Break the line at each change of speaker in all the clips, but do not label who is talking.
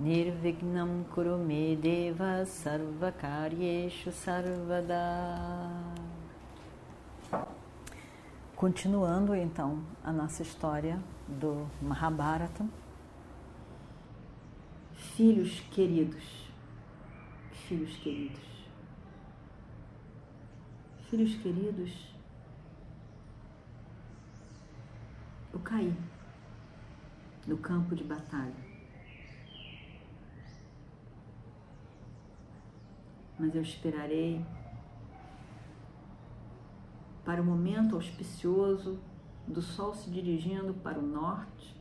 Nirvignam Kurumedeva Sarvakaryeshu Sarvada Continuando então a nossa história do Mahabharata. Filhos queridos, filhos queridos, filhos queridos, eu caí no campo de batalha. Mas eu esperarei para o momento auspicioso do sol se dirigindo para o norte,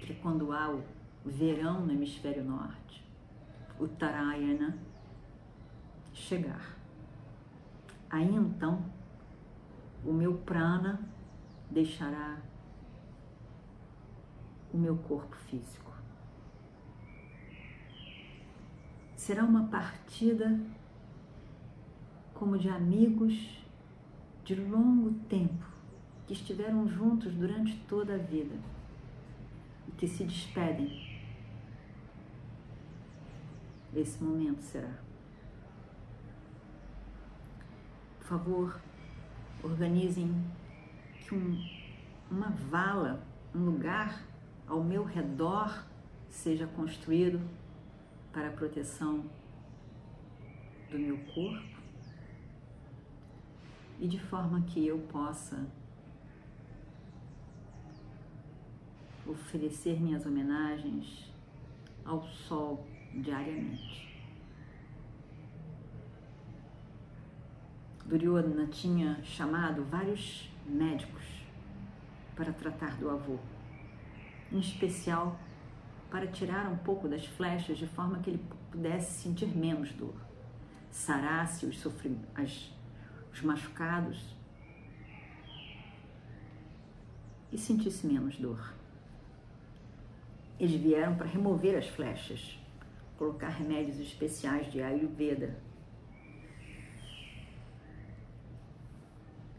que é quando há o verão no hemisfério norte, o Tarayana chegar. Aí então, o meu prana deixará o meu corpo físico. Será uma partida como de amigos de longo tempo que estiveram juntos durante toda a vida e que se despedem. Esse momento será. Por favor, organizem que um, uma vala, um lugar ao meu redor seja construído para a proteção do meu corpo e de forma que eu possa oferecer minhas homenagens ao sol diariamente. Duryodhana tinha chamado vários médicos para tratar do avô, em especial para tirar um pouco das flechas de forma que ele pudesse sentir menos dor, sarasse os, as os machucados e sentisse menos dor. Eles vieram para remover as flechas, colocar remédios especiais de Ayurveda.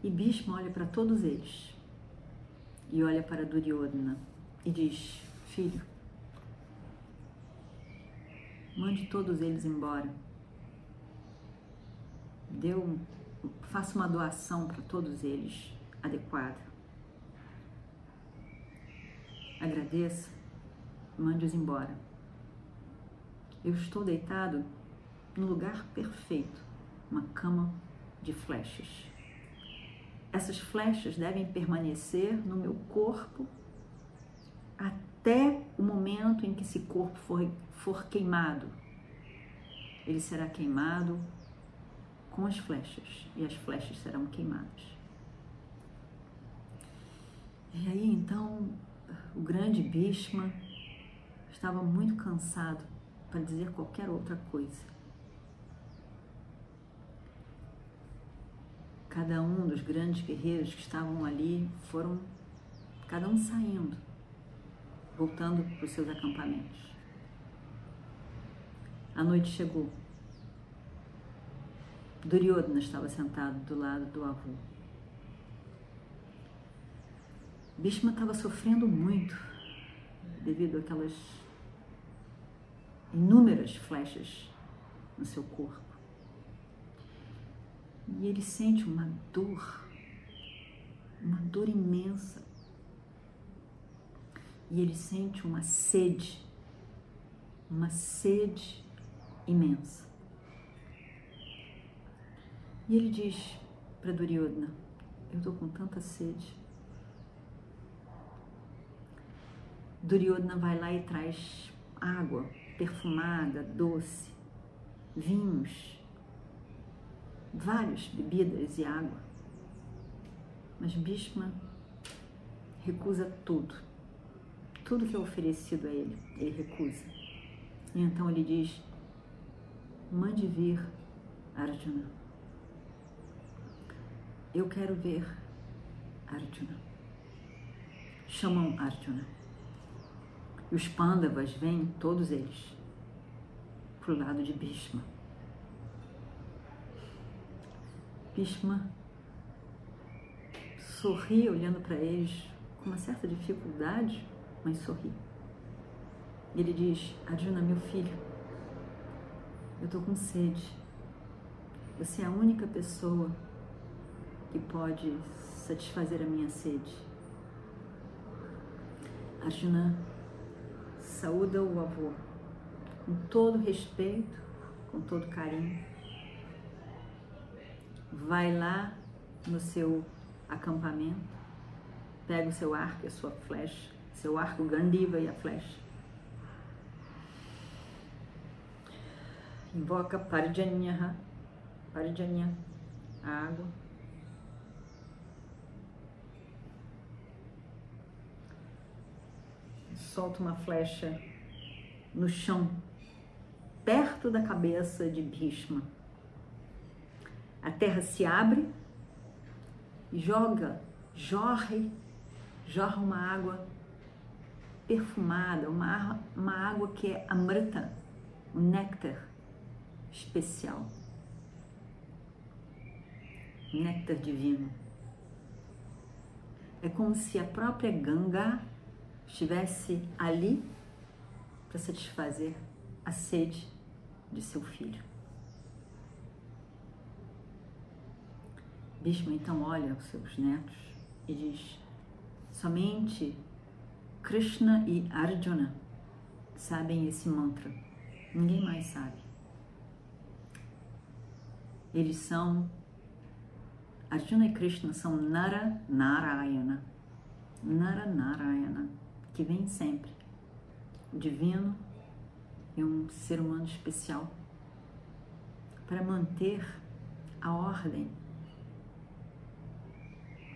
E Bhishma olha para todos eles e olha para Duryodhana e diz: Filho, mande todos eles embora. Deu faça uma doação para todos eles adequada. Agradeça, mande-os embora. Eu estou deitado no lugar perfeito, uma cama de flechas. Essas flechas devem permanecer no meu corpo até o momento em que esse corpo for, for queimado. Ele será queimado com as flechas, e as flechas serão queimadas. E aí então o grande Bhishma estava muito cansado para dizer qualquer outra coisa. Cada um dos grandes guerreiros que estavam ali foram, cada um saindo, voltando para os seus acampamentos. A noite chegou. Duryodhana estava sentado do lado do avô. Bhishma estava sofrendo muito devido àquelas inúmeras flechas no seu corpo. E ele sente uma dor, uma dor imensa. E ele sente uma sede, uma sede imensa. E ele diz para Duryodhana: Eu estou com tanta sede. Duryodhana vai lá e traz água perfumada, doce, vinhos, várias bebidas e água. Mas Bhishma recusa tudo. Tudo que é oferecido a ele, ele recusa. E então ele diz: Mande vir Arjuna. Eu quero ver Arjuna. Chamam Arjuna. E os Pandavas vêm, todos eles, para o lado de Bhishma. Bhishma sorri olhando para eles com uma certa dificuldade, mas sorri. E ele diz: Arjuna, meu filho, eu estou com sede. Você é a única pessoa que pode satisfazer a minha sede. Arjuna saúda o avô com todo respeito, com todo carinho. Vai lá no seu acampamento, pega o seu arco e a sua flecha, seu arco Gandiva e a flecha. Invoca Parjanya, Parjanya, a água. Solta uma flecha no chão, perto da cabeça de Bhishma. A terra se abre e joga, jorre, jorra uma água perfumada, uma, uma água que é amrita, um néctar especial. Néctar divino. É como se a própria Ganga estivesse ali para satisfazer a sede de seu filho. Bhishma então olha os seus netos e diz: somente Krishna e Arjuna sabem esse mantra, ninguém mais sabe. Eles são Arjuna e Krishna são Nara Narayana. Nara Narayana, que vem sempre divino e um ser humano especial para manter a ordem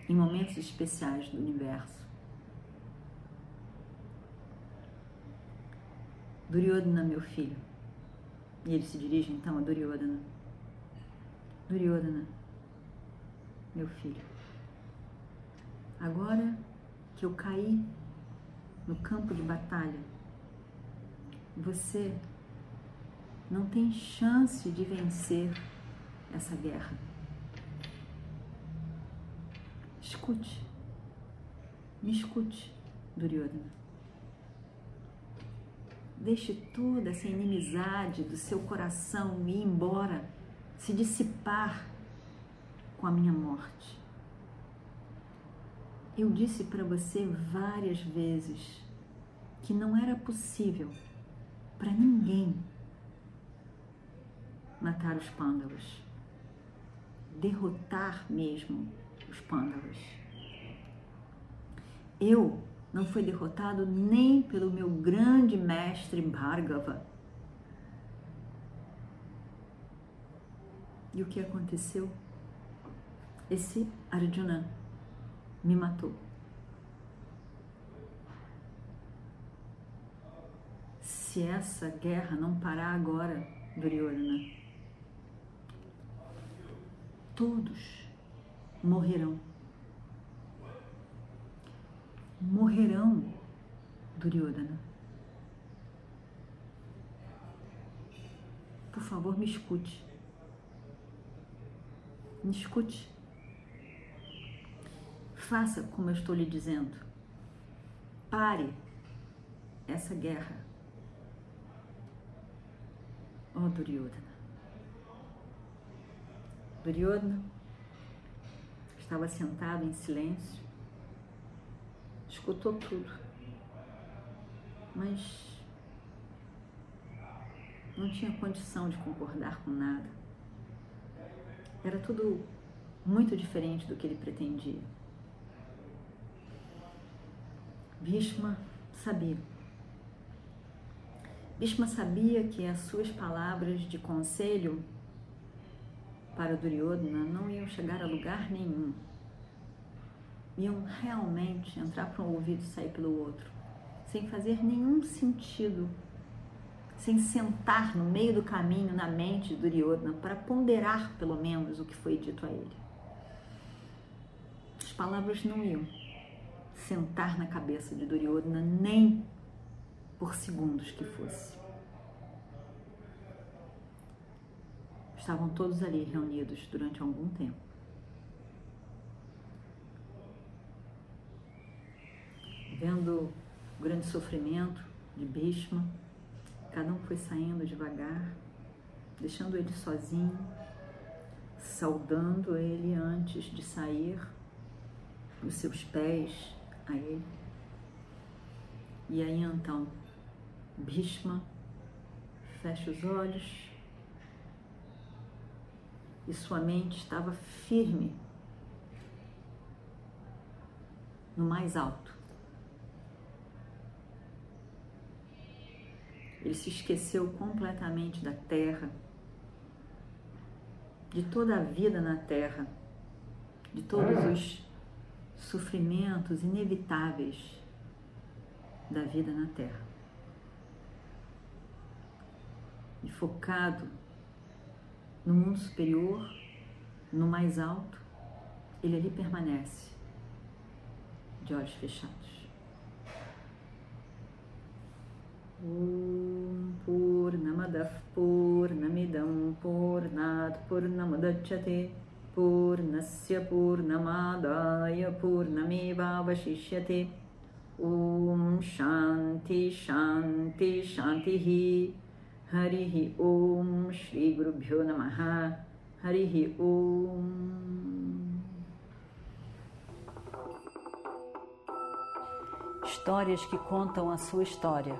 em momentos especiais do universo. Duryodhana, meu filho. E ele se dirige então a Duryodhana. Duryodhana, meu filho. Agora que eu caí no campo de batalha, você não tem chance de vencer essa guerra. Escute, me escute, Duryodhana. Deixe toda essa inimizade do seu coração ir embora, se dissipar com a minha morte. Eu disse para você várias vezes que não era possível para ninguém matar os pândavas, derrotar mesmo os pândavas. Eu não fui derrotado nem pelo meu grande mestre Bhargava. E o que aconteceu? Esse Arjuna me matou. se essa guerra não parar agora, Duryodhana, todos morrerão. Morrerão, Duryodhana. Por favor, me escute. Me escute. Faça como eu estou lhe dizendo. Pare essa guerra ó oh, Duryodhana. Duryodhana estava sentado em silêncio, escutou tudo, mas não tinha condição de concordar com nada. Era tudo muito diferente do que ele pretendia. Bhishma sabia Bhishma sabia que as suas palavras de conselho para Duryodhana não iam chegar a lugar nenhum. Iam realmente entrar para um ouvido e sair pelo outro, sem fazer nenhum sentido sem sentar no meio do caminho na mente de Duryodhana para ponderar pelo menos o que foi dito a ele. As palavras não iam sentar na cabeça de Duryodhana nem por segundos que fosse. Estavam todos ali reunidos durante algum tempo. Vendo o grande sofrimento de Bhishma, cada um foi saindo devagar, deixando ele sozinho, saudando ele antes de sair, os seus pés a ele. E aí então, Bhishma fecha os olhos e sua mente estava firme no mais alto. Ele se esqueceu completamente da terra, de toda a vida na terra, de todos os sofrimentos inevitáveis da vida na terra. E focado no mundo superior, no mais alto, ele ali permanece, de olhos fechados. Om Purnamadah Purnamidam Purnat Purnamudachyate Purnasya Purnamadaya Purnamevavashishyate Om Shanti Shanti Shanti Harihi Om Shri Guru Bhyo Namaha. Harihi Om. Histórias que contam a sua história,